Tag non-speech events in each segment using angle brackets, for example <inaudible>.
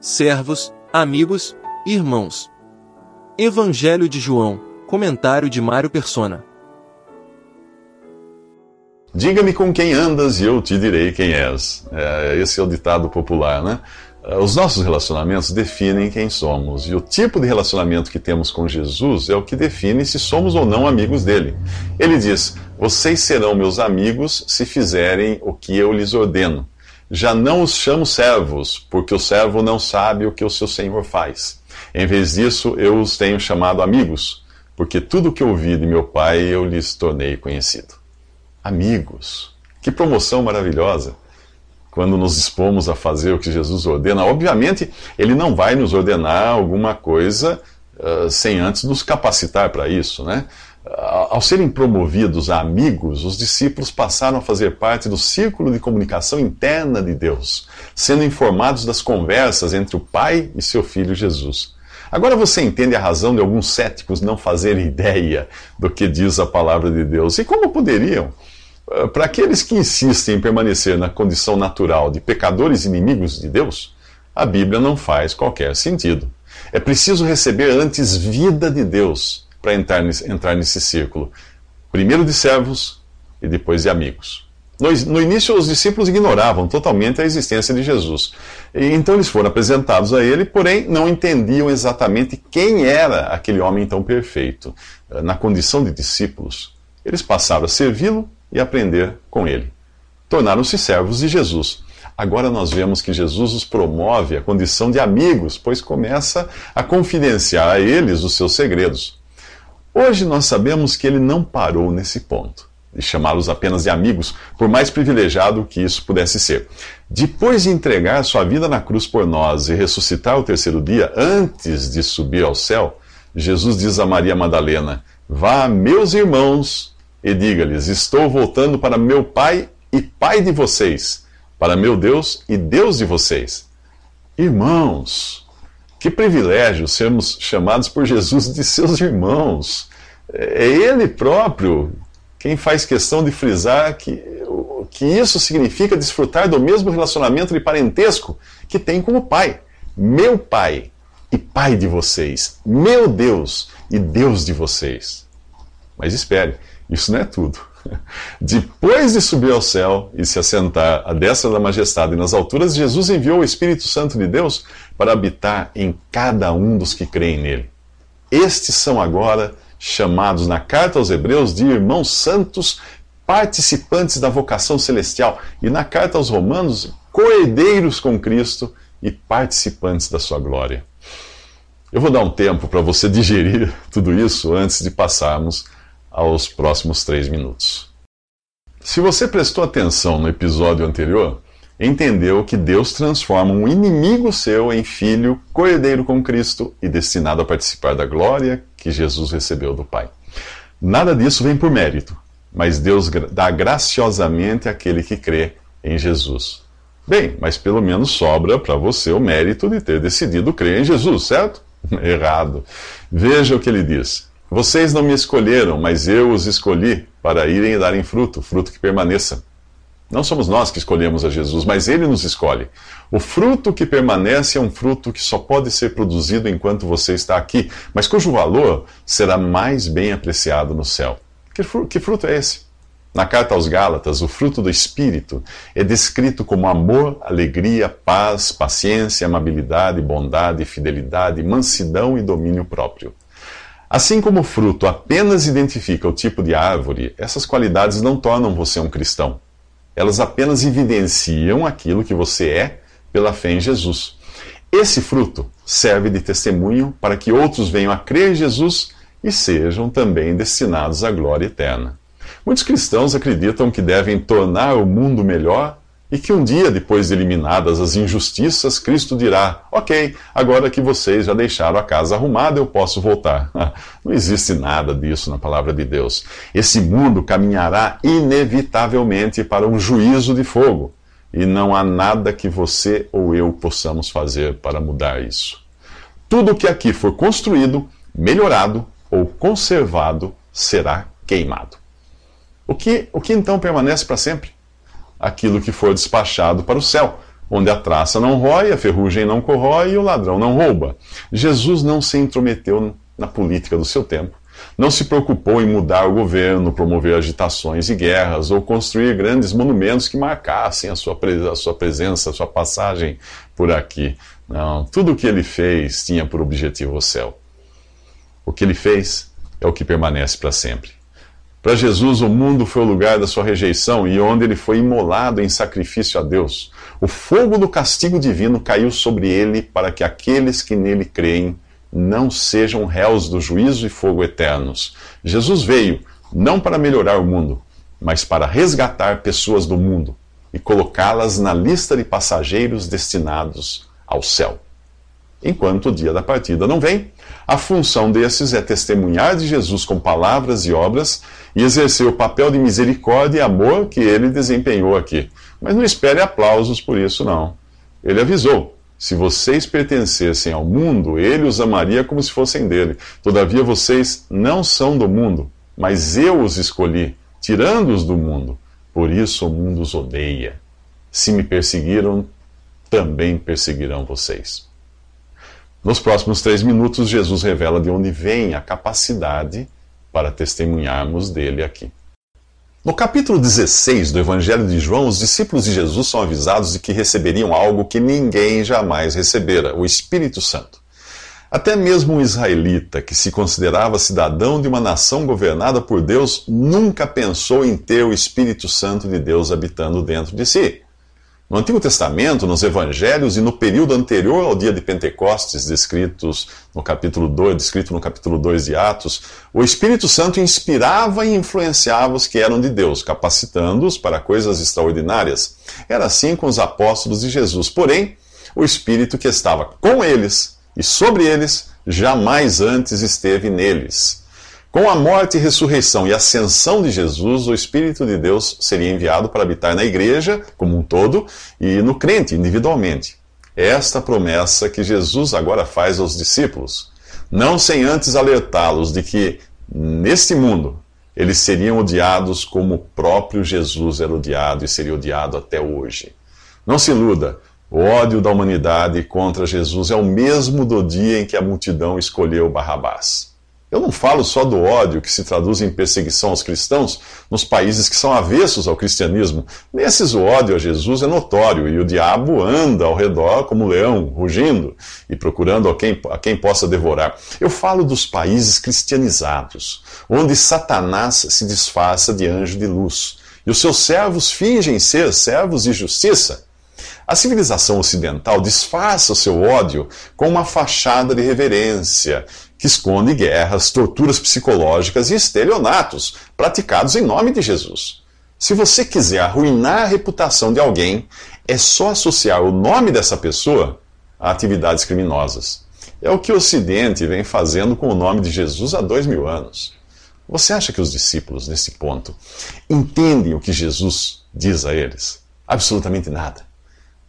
servos, amigos, irmãos. Evangelho de João, comentário de Mário Persona. Diga-me com quem andas e eu te direi quem és. É, esse é o ditado popular, né? É, os nossos relacionamentos definem quem somos, e o tipo de relacionamento que temos com Jesus é o que define se somos ou não amigos dele. Ele diz: Vocês serão meus amigos se fizerem o que eu lhes ordeno. Já não os chamo servos, porque o servo não sabe o que o seu senhor faz. Em vez disso, eu os tenho chamado amigos, porque tudo o que ouvi de meu pai eu lhes tornei conhecido. Amigos. Que promoção maravilhosa! Quando nos dispomos a fazer o que Jesus ordena, obviamente, ele não vai nos ordenar alguma coisa uh, sem antes nos capacitar para isso, né? Ao serem promovidos a amigos, os discípulos passaram a fazer parte do círculo de comunicação interna de Deus, sendo informados das conversas entre o Pai e seu Filho Jesus. Agora você entende a razão de alguns céticos não fazerem ideia do que diz a palavra de Deus. E como poderiam? Ah, para aqueles que insistem em permanecer na condição natural de pecadores inimigos de Deus, a Bíblia não faz qualquer sentido. É preciso receber antes vida de Deus para entrar nesse, entrar nesse círculo. Primeiro de servos e depois de amigos. No, no, início, os discípulos ignoravam totalmente a existência de Jesus. E, então, eles foram apresentados a ele, porém, não entendiam exatamente quem era aquele homem tão perfeito. Eh, na condição de discípulos, eles passaram a servi-lo e aprender com ele. Tornaram-se servos de Jesus. Agora nós vemos que Jesus os promove à condição de amigos, pois começa a confidenciar a eles os seus segredos. Hoje nós sabemos que ele não parou nesse ponto, de chamá-los apenas de amigos, por mais privilegiado que isso pudesse ser. Depois de entregar sua vida na cruz por nós e ressuscitar o terceiro dia, antes de subir ao céu, Jesus diz a Maria Madalena: Vá, meus irmãos, e diga-lhes: Estou voltando para meu Pai e Pai de vocês, para meu Deus e Deus de vocês. Irmãos, que privilégio sermos chamados por Jesus de seus irmãos. É Ele próprio quem faz questão de frisar que, que isso significa desfrutar do mesmo relacionamento de parentesco que tem com o Pai. Meu Pai e Pai de vocês. Meu Deus e Deus de vocês. Mas espere, isso não é tudo. <laughs> Depois de subir ao céu e se assentar à destra da majestade nas alturas, Jesus enviou o Espírito Santo de Deus para habitar em cada um dos que creem nele. Estes são agora chamados na carta aos Hebreus de irmãos santos, participantes da vocação celestial, e na carta aos Romanos, coerdeiros com Cristo e participantes da sua glória. Eu vou dar um tempo para você <laughs> digerir tudo isso antes de passarmos aos próximos três minutos. Se você prestou atenção no episódio anterior, entendeu que Deus transforma um inimigo seu em filho, coerdeiro com Cristo e destinado a participar da glória que Jesus recebeu do Pai. Nada disso vem por mérito, mas Deus dá graciosamente àquele que crê em Jesus. Bem, mas pelo menos sobra para você o mérito de ter decidido crer em Jesus, certo? <laughs> Errado. Veja o que ele diz. Vocês não me escolheram, mas eu os escolhi para irem e darem fruto, fruto que permaneça. Não somos nós que escolhemos a Jesus, mas ele nos escolhe. O fruto que permanece é um fruto que só pode ser produzido enquanto você está aqui, mas cujo valor será mais bem apreciado no céu. Que fruto, que fruto é esse? Na carta aos Gálatas, o fruto do Espírito é descrito como amor, alegria, paz, paciência, amabilidade, bondade, fidelidade, mansidão e domínio próprio. Assim como o fruto apenas identifica o tipo de árvore, essas qualidades não tornam você um cristão. Elas apenas evidenciam aquilo que você é pela fé em Jesus. Esse fruto serve de testemunho para que outros venham a crer em Jesus e sejam também destinados à glória eterna. Muitos cristãos acreditam que devem tornar o mundo melhor e que um dia, depois de eliminadas as injustiças, Cristo dirá: Ok, agora que vocês já deixaram a casa arrumada, eu posso voltar. <laughs> Não existe nada disso na palavra de Deus. Esse mundo caminhará inevitavelmente para um juízo de fogo. E não há nada que você ou eu possamos fazer para mudar isso. Tudo que aqui for construído, melhorado ou conservado será queimado. O que, o que então permanece para sempre? Aquilo que for despachado para o céu, onde a traça não rói, a ferrugem não corrói e o ladrão não rouba. Jesus não se intrometeu na política do seu tempo. Não se preocupou em mudar o governo, promover agitações e guerras ou construir grandes monumentos que marcassem a sua, a sua presença, a sua passagem por aqui. Não, tudo o que ele fez tinha por objetivo o céu. O que ele fez é o que permanece para sempre. Para Jesus, o mundo foi o lugar da sua rejeição e onde ele foi imolado em sacrifício a Deus. O fogo do castigo divino caiu sobre ele para que aqueles que nele creem não sejam réus do juízo e fogo eternos. Jesus veio não para melhorar o mundo, mas para resgatar pessoas do mundo e colocá-las na lista de passageiros destinados ao céu. Enquanto o dia da partida não vem, a função desses é testemunhar de Jesus com palavras e obras e exercer o papel de misericórdia e amor que ele desempenhou aqui. Mas não espere aplausos por isso, não. Ele avisou: se vocês pertencessem ao mundo, ele os amaria como se fossem dele. Todavia vocês não são do mundo, mas eu os escolhi, tirando-os do mundo. Por isso o mundo os odeia. Se me perseguiram, também perseguirão vocês. Nos próximos três minutos, Jesus revela de onde vem a capacidade para testemunharmos dele aqui. No capítulo 16 do Evangelho de João, os discípulos de Jesus são avisados de que receberiam algo que ninguém jamais recebera: o Espírito Santo. Até mesmo um israelita que se considerava cidadão de uma nação governada por Deus nunca pensou em ter o Espírito Santo de Deus habitando dentro de si. No Antigo Testamento, nos Evangelhos e no período anterior ao dia de Pentecostes, descritos no capítulo 2, descrito no capítulo 2 de Atos, o Espírito Santo inspirava e influenciava os que eram de Deus, capacitando-os para coisas extraordinárias. Era assim com os apóstolos de Jesus. Porém, o Espírito que estava com eles e sobre eles jamais antes esteve neles. Com a morte, ressurreição e ascensão de Jesus, o Espírito de Deus seria enviado para habitar na igreja como um todo e no crente individualmente. É esta promessa que Jesus agora faz aos discípulos, não sem antes alertá-los de que neste mundo eles seriam odiados como o próprio Jesus era odiado e seria odiado até hoje. Não se iluda, o ódio da humanidade contra Jesus é o mesmo do dia em que a multidão escolheu Barrabás. Eu não falo só do ódio que se traduz em perseguição aos cristãos nos países que são avessos ao cristianismo. Nesses, o ódio a Jesus é notório e o diabo anda ao redor como um leão, rugindo e procurando a quem, a quem possa devorar. Eu falo dos países cristianizados, onde Satanás se disfarça de anjo de luz e os seus servos fingem ser servos de justiça. A civilização ocidental disfarça o seu ódio com uma fachada de reverência que esconde guerras, torturas psicológicas e estelionatos praticados em nome de Jesus. Se você quiser arruinar a reputação de alguém, é só associar o nome dessa pessoa a atividades criminosas. É o que o Ocidente vem fazendo com o nome de Jesus há dois mil anos. Você acha que os discípulos, nesse ponto, entendem o que Jesus diz a eles? Absolutamente nada.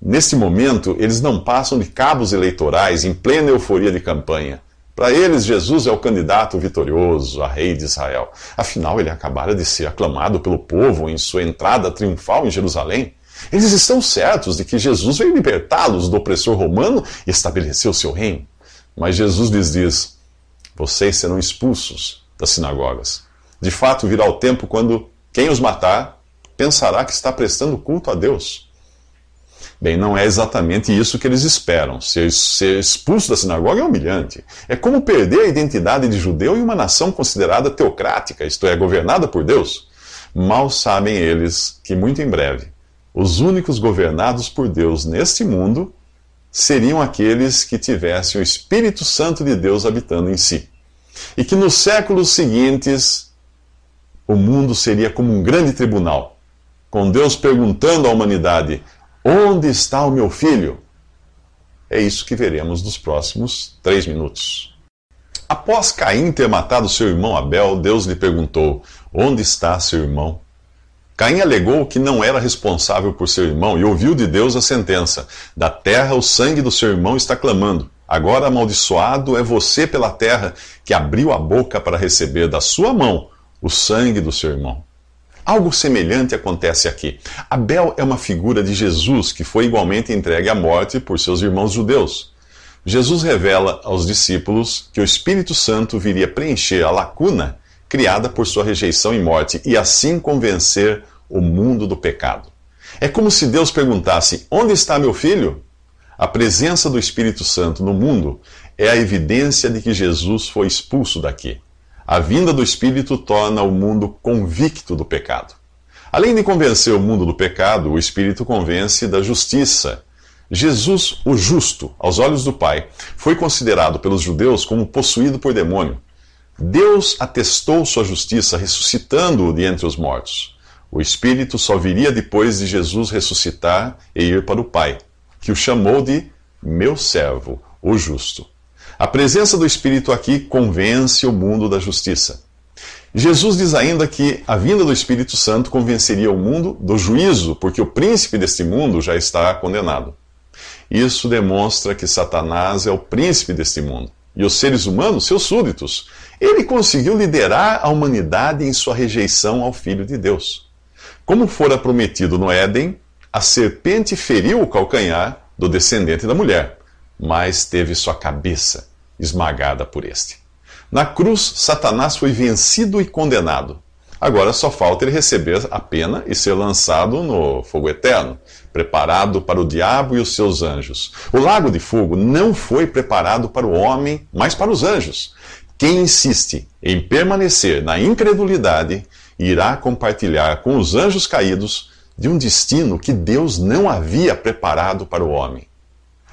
Neste momento, eles não passam de cabos eleitorais em plena euforia de campanha. Para eles, Jesus é o candidato vitorioso a rei de Israel. Afinal, ele acabara de ser aclamado pelo povo em sua entrada triunfal em Jerusalém. Eles estão certos de que Jesus veio libertá-los do opressor romano e estabelecer o seu reino. Mas Jesus lhes diz: Vocês serão expulsos das sinagogas. De fato, virá o tempo quando quem os matar pensará que está prestando culto a Deus. Bem, não é exatamente isso que eles esperam. Ser, ser, expulso da sinagoga é humilhante. É como perder a identidade de judeu em uma nação considerada teocrática, isto é, governada por Deus. Mal sabem eles que, muito em breve, os únicos governados por Deus neste mundo seriam aqueles que tivessem o Espírito Santo de Deus habitando em si. E que nos séculos seguintes o mundo seria como um grande tribunal, com Deus perguntando à humanidade: Onde está o meu filho? É isso que veremos nos próximos três minutos. Após Caim ter matado seu irmão Abel, Deus lhe perguntou: Onde está seu irmão? Caim alegou que não era responsável por seu irmão e ouviu de Deus a sentença: Da terra o sangue do seu irmão está clamando. Agora amaldiçoado é você pela terra, que abriu a boca para receber da sua mão o sangue do seu irmão. Algo semelhante acontece aqui. Abel é uma figura de Jesus que foi igualmente entregue à morte por seus irmãos judeus. Jesus revela aos discípulos que o Espírito Santo viria preencher a lacuna criada por sua rejeição e morte e assim convencer o mundo do pecado. É como se Deus perguntasse: Onde está meu filho? A presença do Espírito Santo no mundo é a evidência de que Jesus foi expulso daqui. A vinda do Espírito torna o mundo convicto do pecado. Além de convencer o mundo do pecado, o Espírito convence da justiça. Jesus, o justo, aos olhos do Pai, foi considerado pelos judeus como possuído por demônio. Deus atestou sua justiça ressuscitando-o de entre os mortos. O Espírito só viria depois de Jesus ressuscitar e ir para o Pai, que o chamou de meu servo, o justo. A presença do Espírito aqui convence o mundo da justiça. Jesus diz ainda que a vinda do Espírito Santo convenceria o mundo do juízo, porque o príncipe deste mundo já está condenado. Isso demonstra que Satanás é o príncipe deste mundo e os seres humanos, seus súditos. Ele conseguiu liderar a humanidade em sua rejeição ao Filho de Deus. Como fora prometido no Éden, a serpente feriu o calcanhar do descendente da mulher mas teve sua cabeça esmagada por este. Na cruz, Satanás foi vencido e condenado. Agora só falta ele receber a pena e ser lançado no fogo eterno, preparado para o diabo e os seus anjos. O lago de fogo não foi preparado para o homem, mas para os anjos. Quem insiste em permanecer na incredulidade irá compartilhar com os anjos caídos de um destino que Deus não havia preparado para o homem.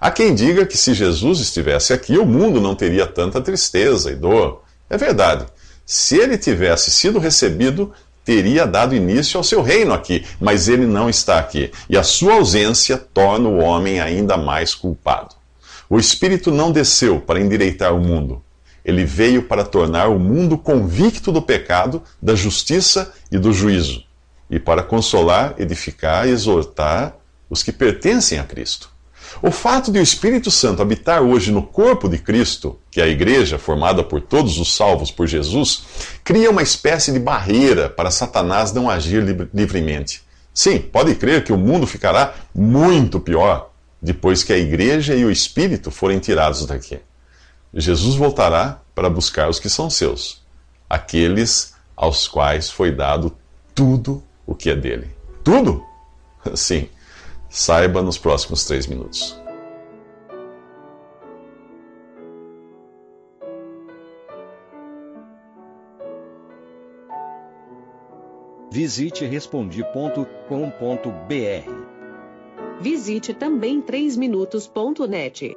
Há quem diga que se Jesus estivesse aqui, o mundo não teria tanta tristeza e dor. É verdade. Se ele tivesse sido recebido, teria dado início ao seu reino aqui, mas ele não está aqui, e a sua ausência torna o homem ainda mais culpado. O Espírito não desceu para endireitar o mundo. Ele veio para tornar o mundo convicto do pecado, da justiça e do juízo, e para consolar, edificar e exortar os que pertencem a Cristo. O fato de o Espírito Santo habitar hoje no corpo de Cristo, que é a igreja formada por todos os salvos por Jesus, cria uma espécie de barreira para Satanás não agir livremente. Sim, pode crer que o mundo ficará muito pior depois que a igreja e o Espírito forem tirados daqui. Jesus voltará para buscar os que são seus, aqueles aos quais foi dado tudo o que é dele. Tudo? <laughs> Sim Saiba nos próximos três minutos. Visite respondi.com.br. Visite também 3minutos.net.